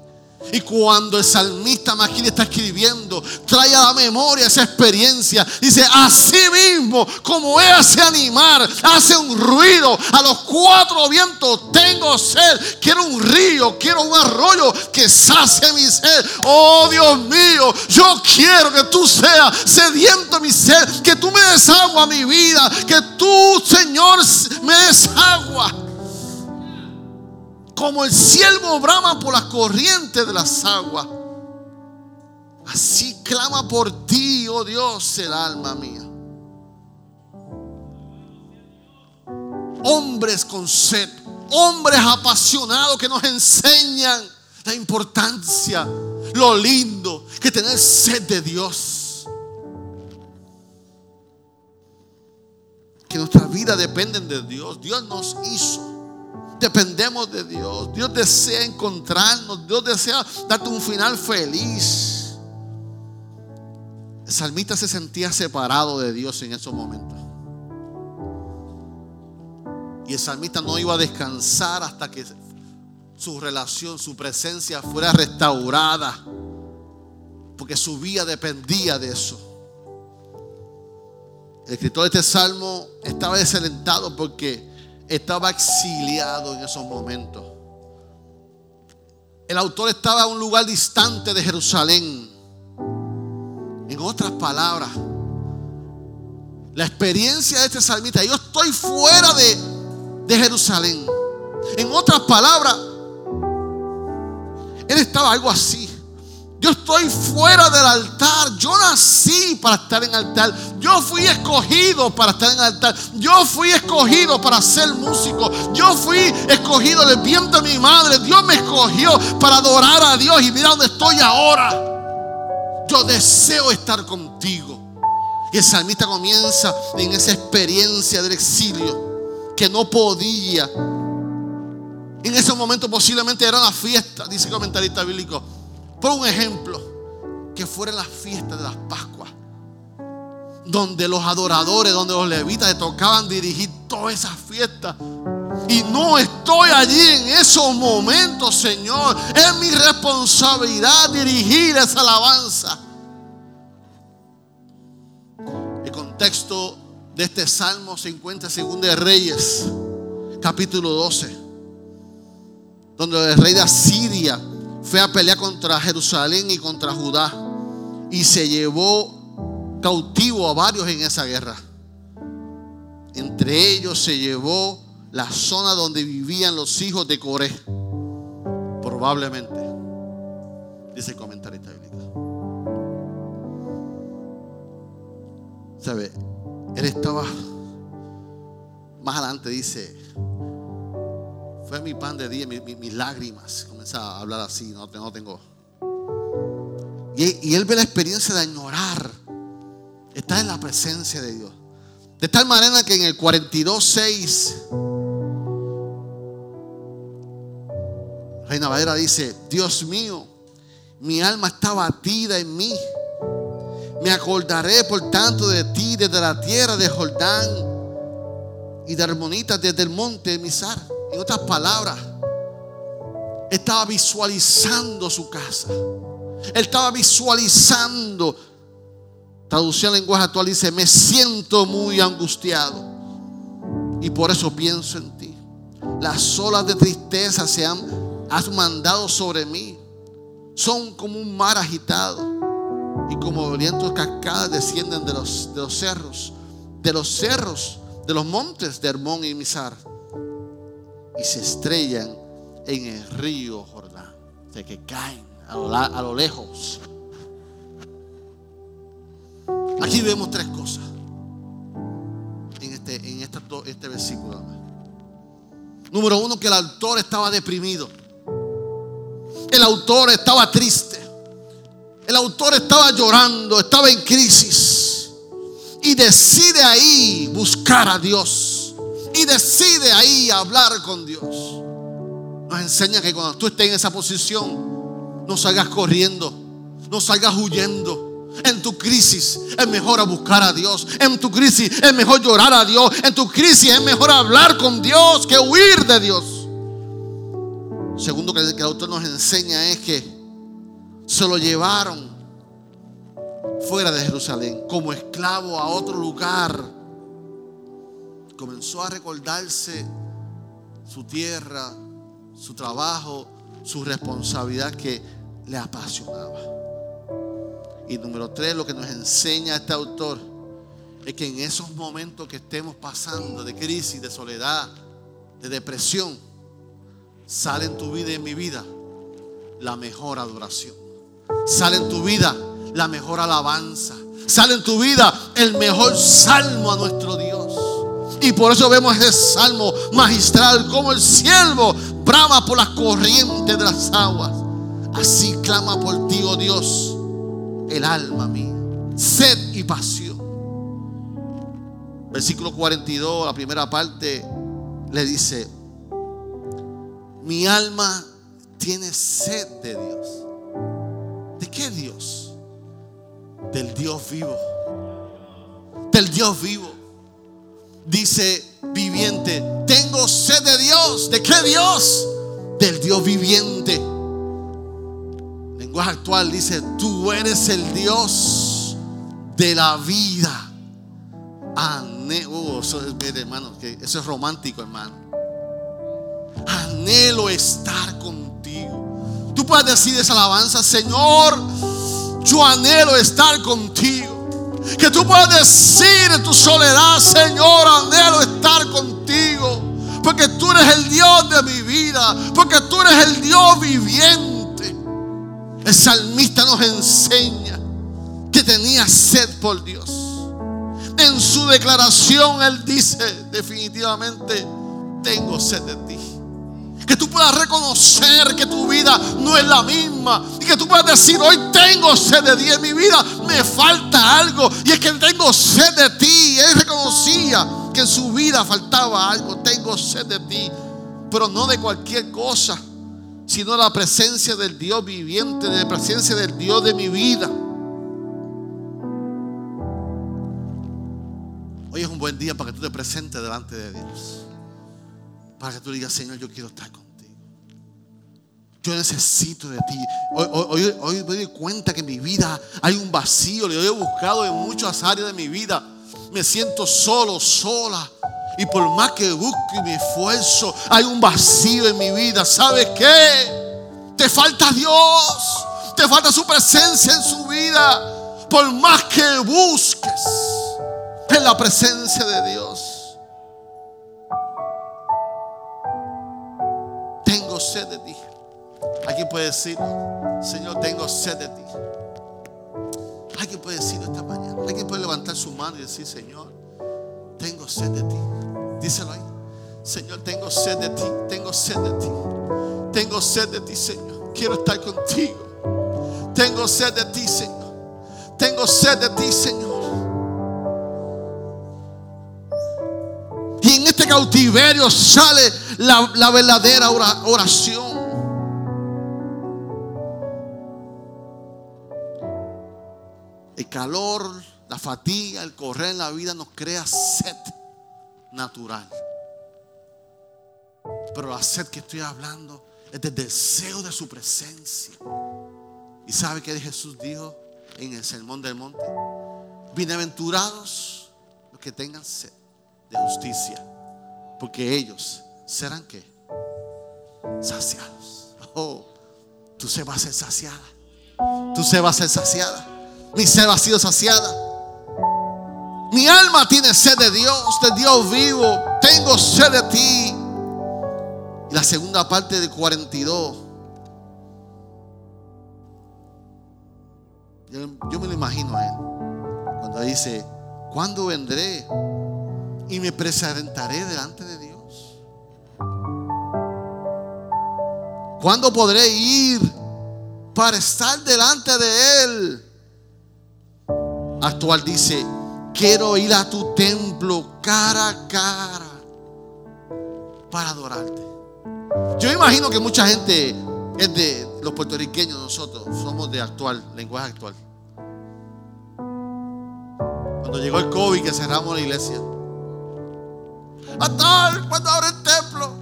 Y cuando el salmista Maquil está escribiendo, trae a la memoria esa experiencia. Dice, así mismo como ese animal hace un ruido a los cuatro vientos, tengo sed. Quiero un río, quiero un arroyo que sacie mi sed. Oh Dios mío, yo quiero que tú seas sediento mi sed, que tú me des agua mi vida, que tú, Señor, me des agua como el siervo brama por las corrientes de las aguas. Así clama por ti, oh Dios, el alma mía. Hombres con sed, hombres apasionados que nos enseñan la importancia, lo lindo que tener sed de Dios. Que nuestra vida dependen de Dios. Dios nos hizo dependemos de Dios. Dios desea encontrarnos. Dios desea darte un final feliz. El salmista se sentía separado de Dios en esos momentos. Y el salmista no iba a descansar hasta que su relación, su presencia fuera restaurada. Porque su vida dependía de eso. El escritor de este salmo estaba desalentado porque estaba exiliado en esos momentos. El autor estaba en un lugar distante de Jerusalén. En otras palabras, la experiencia de este salmista, yo estoy fuera de, de Jerusalén. En otras palabras, él estaba algo así. Yo estoy fuera del altar. Yo nací para estar en altar. Yo fui escogido para estar en altar. Yo fui escogido para ser músico. Yo fui escogido del vientre de mi madre. Dios me escogió para adorar a Dios. Y mira dónde estoy ahora. Yo deseo estar contigo. Y el salmista comienza en esa experiencia del exilio que no podía. En ese momento posiblemente era una fiesta, dice el comentarista bíblico por un ejemplo, que fuera la fiesta de las Pascuas, donde los adoradores, donde los levitas le tocaban dirigir todas esas fiestas. Y no estoy allí en esos momentos, Señor. Es mi responsabilidad dirigir esa alabanza. El contexto de este salmo se encuentra en 2 de Reyes, capítulo 12, donde el rey de Asiria fue a pelear contra Jerusalén y contra Judá y se llevó cautivo a varios en esa guerra. Entre ellos se llevó la zona donde vivían los hijos de Coré. Probablemente, dice el comentarista bíblico. ¿Sabe? Él estaba más adelante, dice, fue mi pan de día, mis, lágrimas. Comienza a hablar así, no, tengo. Y, él ve la experiencia de añorar. Está en la presencia de Dios. De tal manera que en el 42.6, Reina Valera dice, Dios mío, mi alma está batida en mí. Me acordaré por tanto de ti desde la tierra de Jordán y de Armonitas desde el monte de Misar. En otras palabras, estaba visualizando su casa. Él estaba visualizando. Traducción en lenguaje actual dice, me siento muy angustiado. Y por eso pienso en ti. Las olas de tristeza se han has mandado sobre mí. Son como un mar agitado. Y como vientos cascadas descienden de los, de los cerros. De los cerros, de los montes de Hermón y Misar y se estrellan en el río Jordán. O sea, que caen a lo, lejos. Aquí vemos tres cosas en este, en este versículo. Número uno, que el autor estaba deprimido. El autor estaba triste. El autor estaba llorando, estaba en crisis. Y decide ahí buscar a Dios y decide ahí hablar con Dios. Nos enseña que cuando tú estés en esa posición, no salgas corriendo, no salgas huyendo. En tu crisis es mejor buscar a Dios. En tu crisis es mejor llorar a Dios. En tu crisis es mejor hablar con Dios que huir de Dios. Segundo que el autor nos enseña es que se lo llevaron fuera de Jerusalén como esclavo a otro lugar comenzó a recordarse su tierra, su trabajo, su responsabilidad que le apasionaba. Y número tres, lo que nos enseña este autor es que en esos momentos que estemos pasando de crisis, de soledad, de depresión, sale en tu vida y en mi vida la mejor adoración. Sale en tu vida la mejor alabanza. Sale en tu vida el mejor salmo a nuestro Dios. Y por eso vemos ese salmo magistral, como el siervo brama por las corrientes de las aguas. Así clama por ti, oh Dios, el alma mía. Sed y pasión. Versículo 42, la primera parte, le dice, mi alma tiene sed de Dios. ¿De qué Dios? Del Dios vivo. Del Dios vivo dice viviente, tengo sed de Dios. ¿De qué Dios? Del Dios viviente. Lenguaje actual dice, tú eres el Dios de la vida. Anhelo, eso es, hermano, eso es romántico, hermano. Anhelo estar contigo. Tú puedes decir esa alabanza, Señor, yo anhelo estar contigo. Que tú puedas decir en tu soledad, Señor, anhelo estar contigo. Porque tú eres el Dios de mi vida. Porque tú eres el Dios viviente. El salmista nos enseña que tenía sed por Dios. En su declaración él dice definitivamente, tengo sed de ti. Que tú puedas reconocer que tu vida no es la misma. Y que tú puedas decir, hoy tengo sed de ti en mi vida. Me falta algo. Y es que tengo sed de ti. Él reconocía que en su vida faltaba algo. Tengo sed de ti. Pero no de cualquier cosa. Sino la presencia del Dios viviente. De la presencia del Dios de mi vida. Hoy es un buen día para que tú te presentes delante de Dios. Para que tú digas, Señor, yo quiero estar contigo. Yo necesito de ti. Hoy, me doy cuenta que en mi vida hay un vacío. Le he buscado en muchas áreas de mi vida. Me siento solo, sola. Y por más que busco y me esfuerzo, hay un vacío en mi vida. ¿Sabes qué? Te falta Dios. Te falta su presencia en su vida. Por más que busques en la presencia de Dios. Sed de ti. Alguien puede decir, Señor, tengo sed de ti. Alguien puede decirlo esta mañana. Alguien puede levantar su mano y decir, Señor, tengo sed de ti. Díselo ahí. Señor, tengo sed de ti. Tengo sed de ti. Tengo sed de ti, Señor. Quiero estar contigo. Tengo sed de ti, Señor. Tengo sed de ti, Señor. En este cautiverio sale la, verdadera oración. El calor, la fatiga, el correr en la vida nos crea sed natural. Pero la sed que estoy hablando es del deseo de su presencia. ¿Y sabe que Jesús dijo en el Sermón del Monte? Bienaventurados los que tengan sed de justicia, porque ellos serán que saciados. Oh, tú se vas a ser saciada. Tú se vas a ser saciada. Mi sed ha sido saciada. Mi alma tiene sed de Dios, de Dios vivo. Tengo sed de ti. Y la segunda parte de 42. Yo, yo me lo imagino a él. Cuando dice, ¿cuándo vendré? Me presentaré delante de Dios. ¿Cuándo podré ir para estar delante de Él? Actual dice, quiero ir a tu templo cara a cara para adorarte. Yo imagino que mucha gente es de los puertorriqueños, nosotros somos de actual, lenguaje actual. Cuando llegó el COVID que cerramos la iglesia. Pastor, cuando abre el templo.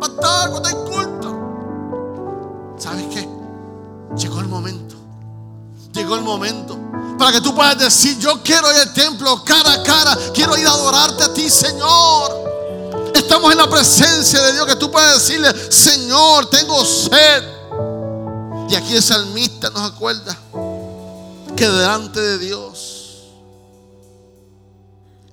Pastor, cuando hay culto. ¿Sabes qué? Llegó el momento. Llegó el momento. Para que tú puedas decir, yo quiero ir al templo cara a cara. Quiero ir a adorarte a ti, Señor. Estamos en la presencia de Dios que tú puedes decirle, Señor, tengo sed. Y aquí el salmista nos acuerda que delante de Dios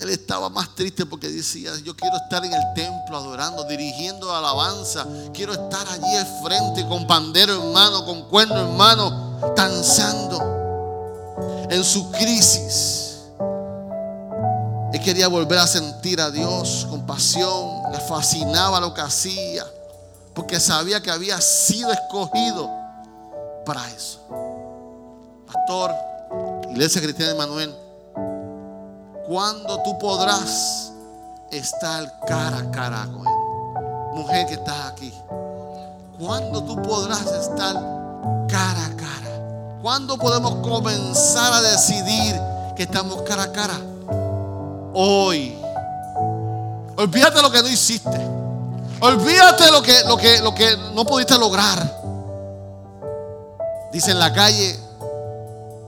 él estaba más triste porque decía, yo quiero estar en el templo adorando, dirigiendo alabanza. Quiero estar allí al frente con pandero en mano, con cuerno en mano, danzando. En su crisis, él quería volver a sentir a Dios con pasión. Le fascinaba lo que hacía, porque sabía que había sido escogido para eso. Pastor, Iglesia Cristiana de Manuel cuando tú podrás estar cara a cara con Él? Mujer que estás aquí. ¿Cuándo tú podrás estar cara a cara? ¿Cuándo podemos comenzar a decidir que estamos cara a cara? Hoy. Olvídate lo que no hiciste. Olvídate lo que, lo que, lo que no pudiste lograr. Dice en la calle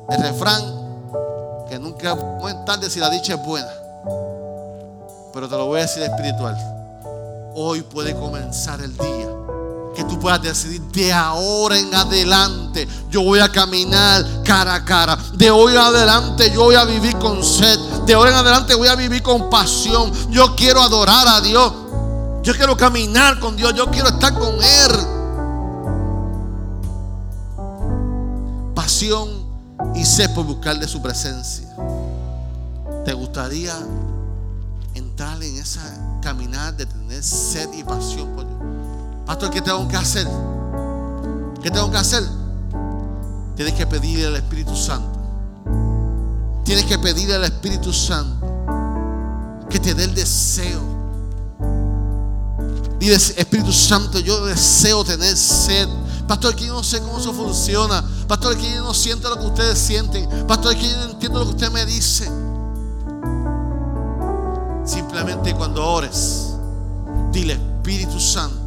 el refrán, que nunca es tarde si la dicha es buena. Pero te lo voy a decir espiritual. Hoy puede comenzar el día que tú puedas decidir de ahora en adelante yo voy a caminar cara a cara. De hoy en adelante yo voy a vivir con sed. De ahora en adelante voy a vivir con pasión. Yo quiero adorar a Dios. Yo quiero caminar con Dios. Yo quiero estar con Él. Pasión y sed por buscar de su presencia. ¿Te gustaría entrar en esa caminar de tener sed y pasión por Dios? Pastor, ¿qué tengo que hacer? ¿Qué tengo que hacer? Tienes que pedirle al Espíritu Santo. Tienes que pedirle al Espíritu Santo que te dé el deseo. Dile, Espíritu Santo, yo deseo tener sed. Pastor, que yo no sé cómo eso funciona. Pastor, que yo no siento lo que ustedes sienten. Pastor, que yo no entiendo lo que usted me dice. Simplemente cuando ores, dile, Espíritu Santo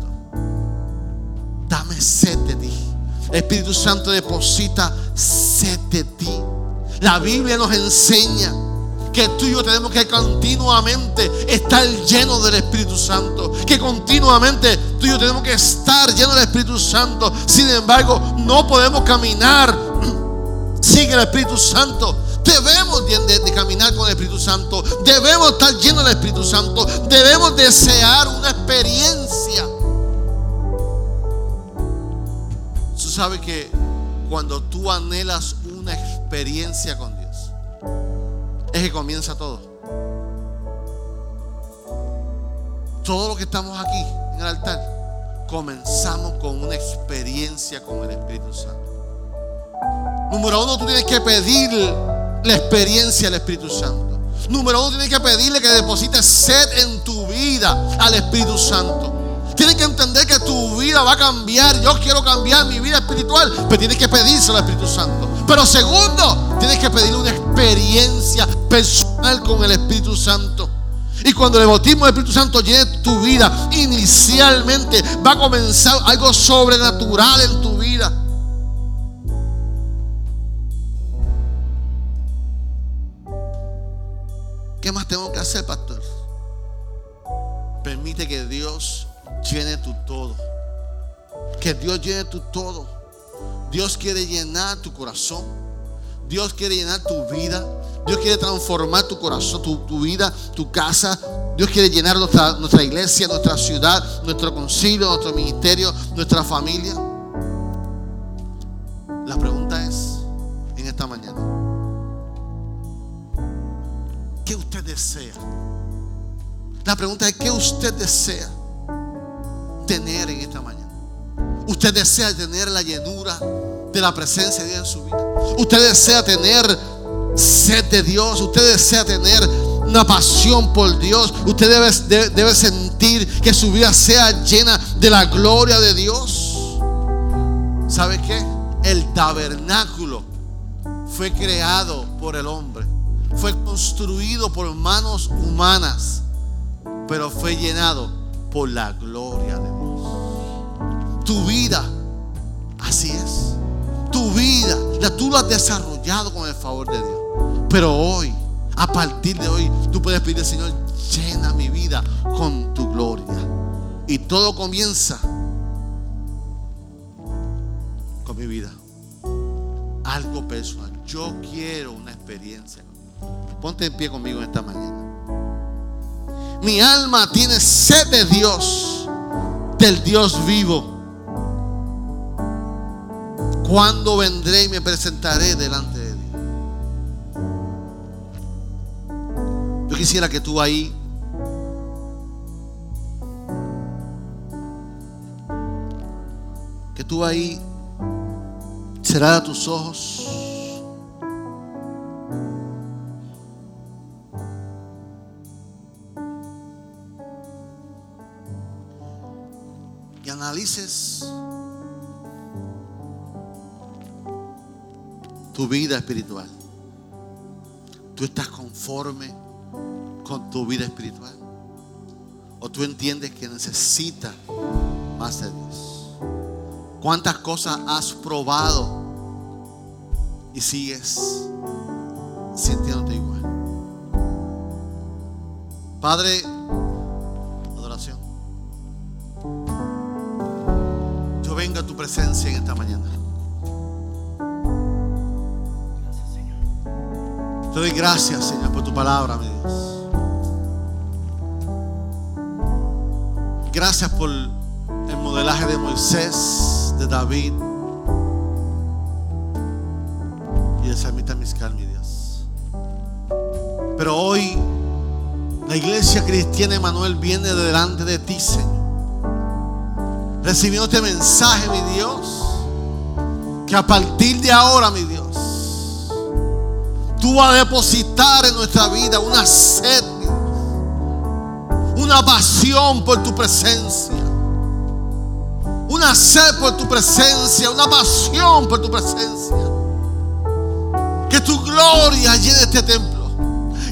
dame sed de ti. Espíritu Santo deposita sed de ti. La Biblia nos enseña que tú y yo tenemos que continuamente estar llenos del Espíritu Santo. Que continuamente tú y yo tenemos que estar llenos del Espíritu Santo. Sin embargo, no podemos caminar sin el Espíritu Santo. Debemos de, caminar con el Espíritu Santo. Debemos estar llenos del Espíritu Santo. Debemos desear una experiencia sabes que cuando tú anhelas una experiencia con es que comienza todo. Todo lo que estamos aquí en el altar, comenzamos con una experiencia con el Espíritu Santo. Número uno, tú tienes que pedir la experiencia al Espíritu Santo. Número uno, tienes que pedirle que deposite sed en tu vida al Espíritu Santo. Tienes que entender que tu vida va a cambiar. Yo quiero cambiar mi vida espiritual, pero tienes que pedírselo al Espíritu Santo. Pero segundo, tienes que pedirle una experiencia personal con el Espíritu Santo. Y cuando el bautismo del Espíritu Santo llene tu vida, inicialmente va a comenzar algo sobrenatural en tu vida. ¿Qué más tengo que hacer, pastor? Permite que Dios llene tu todo. Que Dios llene tu todo. Dios quiere llenar tu corazón. Dios quiere llenar tu vida. Dios quiere transformar tu corazón, tu, vida, tu casa. Dios quiere llenar nuestra, nuestra iglesia, nuestra ciudad, nuestro concilio, nuestro ministerio, nuestra familia. La pregunta es, en esta mañana, ¿qué usted desea? La pregunta es, ¿qué usted desea? Tener en esta mañana. Usted desea tener la llenura de la presencia de Dios en su vida. Usted desea tener sed de Dios. Usted desea tener una pasión por Dios. Usted debe, sentir que su vida sea llena de la gloria de Dios. ¿Sabe qué? El tabernáculo fue creado por el hombre. Fue construido por manos humanas. Pero fue llenado por la gloria. Tu vida, así es. Tu vida, ya tú lo has desarrollado con el favor de Dios. Pero hoy, a partir de hoy, tú puedes pedir, Señor, llena mi vida con tu gloria. Y todo comienza con mi vida. Algo personal. Yo quiero una experiencia. Ponte en pie conmigo esta mañana. Mi alma tiene sed de Dios, del Dios vivo. Cuando vendré y me presentaré delante de Dios. Yo quisiera que tú ahí que tú ahí cerrara tus ojos. analices tu vida espiritual. ¿Tú estás conforme con tu vida espiritual? ¿O tú entiendes que necesitas más de Dios? ¿Cuántas cosas has probado y sigues sintiéndote igual. Padre, adoración. Yo vengo a tu presencia en esta mañana. Te doy gracias, Señor, por tu palabra, mi Dios. Gracias por el modelaje de Moisés, de David y de Samita Miscal, mi Dios. Pero hoy la iglesia cristiana Emanuel viene delante de ti, Señor. Recibiendo este mensaje, mi Dios. Que a partir de ahora, mi Dios, tú vas a depositar en nuestra vida una sed, una pasión por tu presencia. Una sed por tu presencia, una pasión por tu presencia. Que tu gloria llene este templo.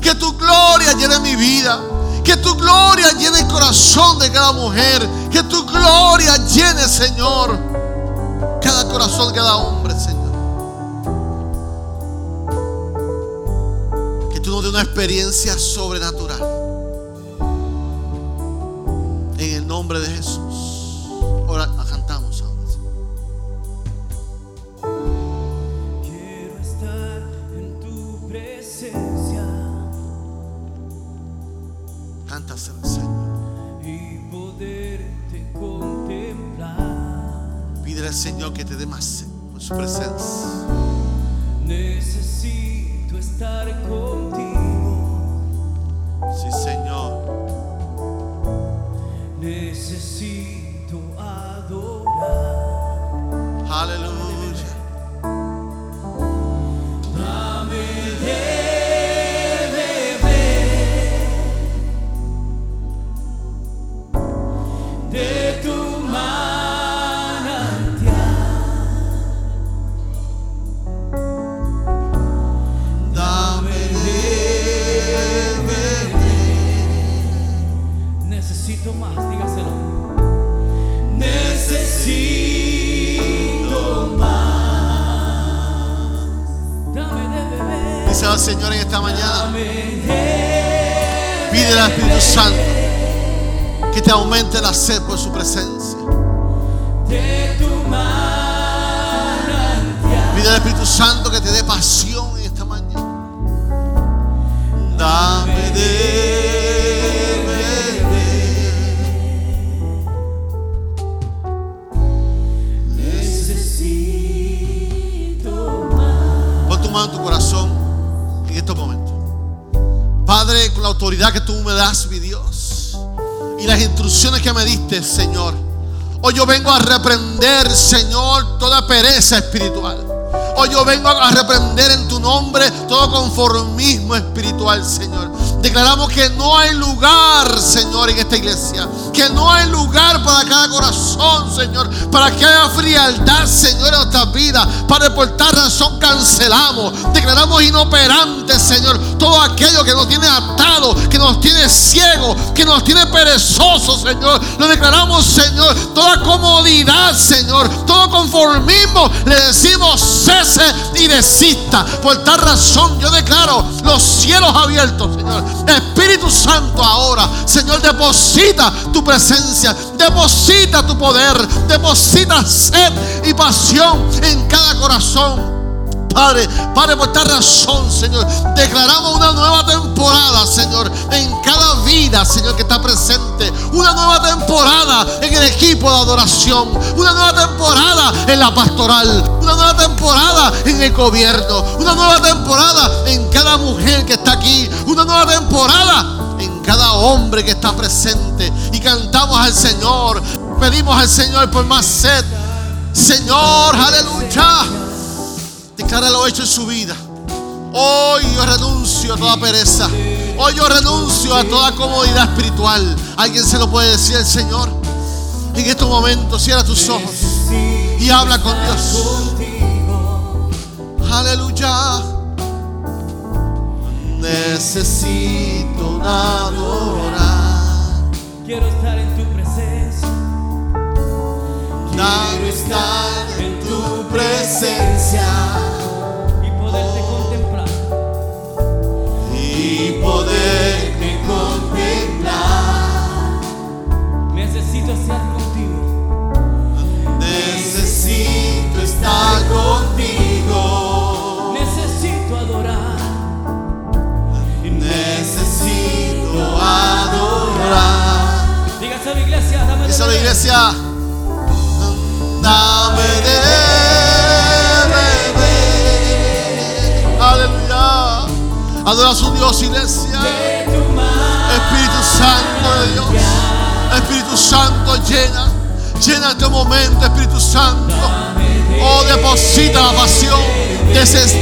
Que tu gloria llene mi vida. Que tu gloria llene el corazón de cada mujer. Que tu gloria llene, Señor, cada corazón de cada hombre, Señor. Tú nos dé una experiencia sobrenatural. En el nombre de Jesús. Ahora cantamos ahora. Quiero estar en tu presencia Cántaselo, Señor. y poderte contemplar. Pídele al Señor que te dé más por su presencia. Necesito estar contigo. Sí, Señor. Necesito adorar. Aleluya. Vengo a reprender, Señor, toda pereza espiritual. Hoy yo vengo a reprender en tu nombre todo conformismo espiritual, Señor. Declaramos que no hay lugar, Señor, en esta iglesia. Que no hay lugar para cada corazón, Señor. Para que haya frialdad, Señor, en nuestras vidas. Padre, por tal razón cancelamos. Declaramos inoperantes, Señor. Todo aquello que nos tiene atado, que nos tiene ciego, que nos tiene perezosos, Señor. Lo declaramos, Señor. Toda comodidad, Señor. Todo conformismo. Le decimos cese y desista. Por tal razón yo declaro los cielos abiertos, Señor. Espíritu Santo ahora, Señor, deposita tu presencia, deposita tu poder, deposita sed y pasión en cada corazón. Padre, Padre, por esta razón, Señor, declaramos una nueva temporada, Señor, en cada vida, Señor, que está presente. Una nueva temporada en el equipo de adoración. Una nueva temporada en la pastoral. Una nueva temporada en el gobierno. Una nueva temporada en cada mujer que está aquí. Una nueva temporada en cada hombre que está presente. Y cantamos al Señor. Pedimos al Señor por más sed. Señor, aleluya. Declara lo hecho en su vida. Hoy yo renuncio a toda pereza. Hoy yo renuncio a toda comodidad espiritual. Alguien se lo puede decir al Señor. En estos momentos cierra tus ojos y habla con Dios. Aleluya. Necesito adorar. Quiero estar en. Dame estar en tu presencia y poderte contemplar. Y poderte contemplar. Necesito estar contigo. Necesito estar contigo. Necesito adorar. Necesito adorar. Dígase a la iglesia, dame. Dígase a la iglesia. Adora a su Dios, iglesia. Espíritu Santo de Dios. Espíritu Santo, llena. Llena este momento, Espíritu Santo. Oh, deposita la pasión.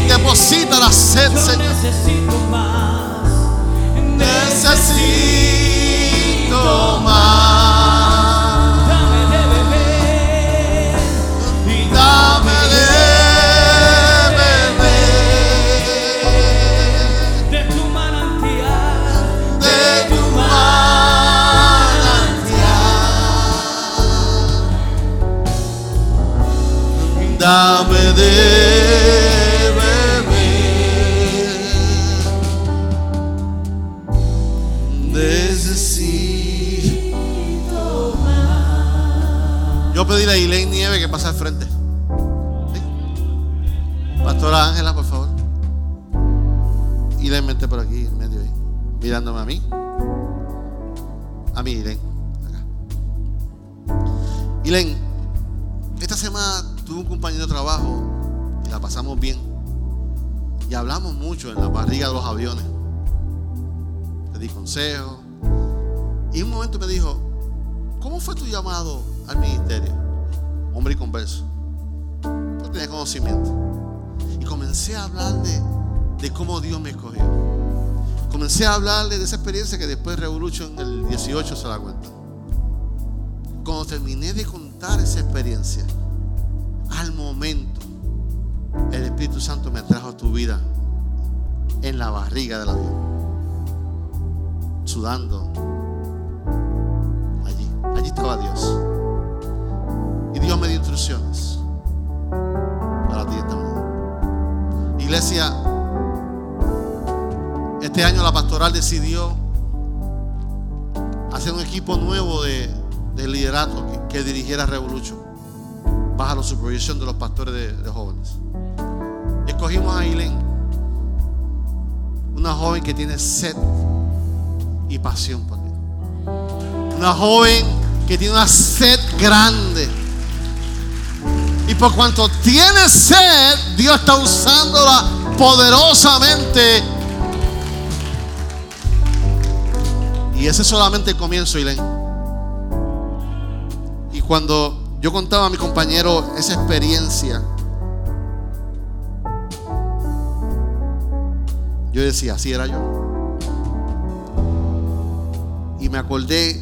Deposita la sed, Señor. necesito más. Necesito más. Dame de Yo pedí a Elaine Nieve que pase al frente. ¿Sí? Pastora Ángela, por favor. Elaine, vente por aquí, en medio ahí. Mirándome a mí. A mí. Elaine, compañero de trabajo y la pasamos bien. Y hablamos mucho en la barriga de los aviones. Le di consejos. Y en un momento me dijo, ¿cómo fue tu llamado al ministerio? Hombre y converso. No tenía conocimiento. Y comencé a hablarle de cómo Dios me escogió. Comencé a hablarle de esa experiencia que después Revolution en el 18 se la cuenta. Cuando terminé de contar esa experiencia, al momento, el Espíritu Santo me trajo a tu vida en la barriga del avión, sudando. Allí, allí estaba Dios. Y Dios me dio instrucciones para ti esta mañana. Iglesia, este año la pastoral decidió hacer un equipo nuevo de, de liderato que, que dirigiera Revolution bajo la supervisión de los pastores de, jóvenes. Escogimos a Eileen, una joven que tiene sed y pasión por Dios. Una joven que tiene una sed grande. Y por cuanto tiene sed, Dios está usándola poderosamente. Y ese es solamente el comienzo, Ilén. Y cuando yo contaba a mi compañero esa experiencia, yo decía, así era yo. Y me acordé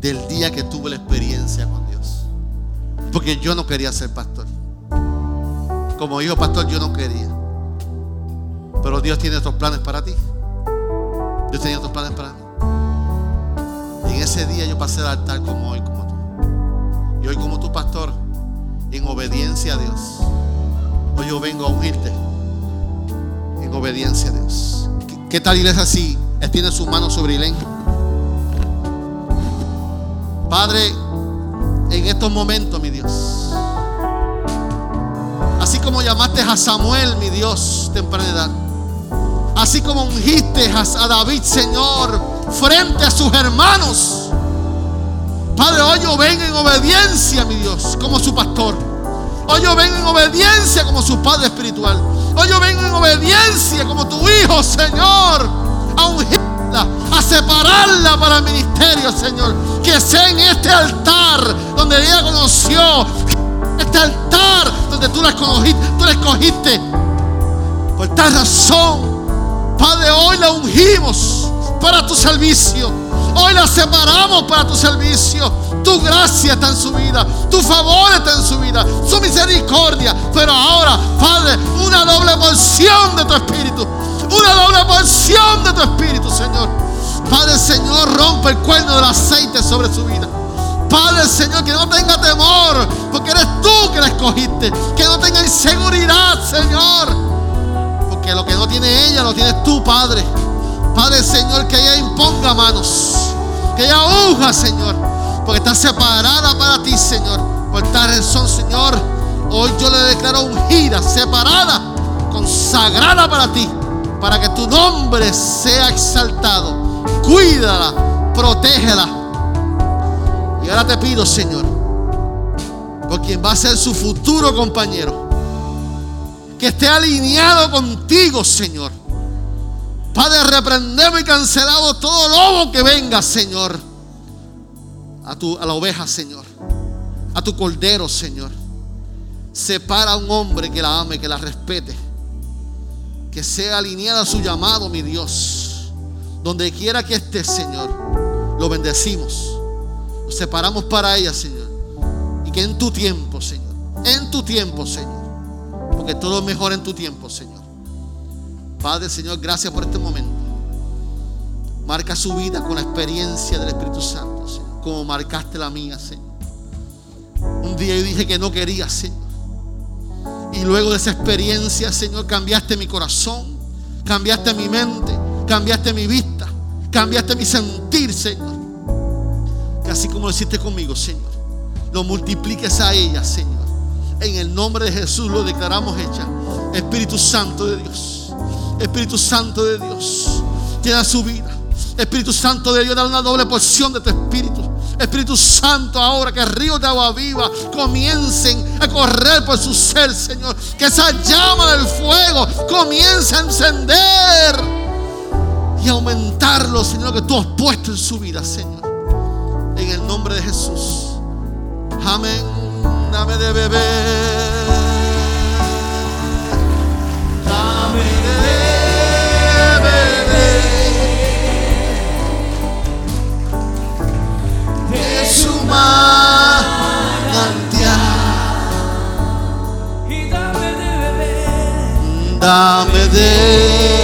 del día que tuve la experiencia con Dios. Porque yo no quería ser pastor. Como hijo pastor yo no quería. Pero Dios tiene otros planes para ti. Dios tenía otros planes para mí. Y en ese día yo pasé al altar como hoy, como. Y hoy como tu pastor, en obediencia a Dios. Hoy yo vengo a ungirte. En obediencia a Dios. ¿Qué, qué tal iglesia si extiende su mano sobre Ilén? Padre, en estos momentos, mi Dios. Así como llamaste a Samuel, mi Dios, temprana edad. Así como ungiste a David, Señor, frente a sus hermanos. Padre, hoy yo vengo en obediencia, mi Dios, como su pastor. Hoy yo vengo en obediencia como su padre espiritual. Hoy yo vengo en obediencia como tu hijo, Señor. A ungirla, a separarla para el ministerio, Señor. Que sea en este altar donde ella conoció. Este altar donde tú la escogiste. Por tal razón, Padre, hoy la ungimos para tu servicio. Hoy la separamos para tu servicio. Tu gracia está en su vida. Tu favor está en su vida. Su misericordia. Pero ahora, Padre, una doble porción de tu espíritu. Una doble porción de tu espíritu, Señor. Padre, Señor, rompe el cuerno del aceite sobre su vida. Padre, Señor, que no tenga temor. Porque eres tú que la escogiste. Que no tenga inseguridad, Señor. Porque lo que no tiene ella, lo tienes tú, Padre. Padre, Señor, que ella imponga manos. Que ella unja, Señor. Porque está separada para ti, Señor. Por tal razón, Señor, Hoy yo le declaro ungida, separada, consagrada para ti, para que tu nombre sea exaltado. Cuídala, protégela. Y ahora te pido, Señor, por quien va a ser su futuro compañero, que esté alineado contigo, Señor. Padre, reprendemos y cancelado todo lobo que venga, Señor, a, tu, a la oveja, Señor, a tu cordero, Señor. Separa a un hombre que la ame, que la respete, que sea alineada a su llamado, mi Dios. Donde quiera que esté, Señor, lo bendecimos. Lo separamos para ella, Señor. Y que en tu tiempo, Señor, en tu tiempo, Señor, porque todo es mejor en tu tiempo, Señor. Padre, Señor, gracias por este momento. Marca su vida con la experiencia del Espíritu Santo, Señor, como marcaste la mía, Señor. Un día yo dije que no quería, Señor. Y luego de esa experiencia, Señor, cambiaste mi corazón, cambiaste mi mente, cambiaste mi vista, cambiaste mi sentir, Señor. Que así como lo hiciste conmigo, Señor, lo multipliques a ella, Señor. En el nombre de Jesús lo declaramos hecha. Espíritu Santo de Dios. Espíritu Santo de Dios. Llena su vida. Espíritu Santo de Dios, da una doble porción de tu espíritu. Espíritu Santo, ahora que ríos de agua viva comiencen a correr por su ser, Señor. Que esa llama del fuego comience a encender y aumentarlo, Señor, que tú has puesto en su vida, Señor. En el nombre de Jesús. Amén. Dame de beber. Manantial. dame de beber. Dame de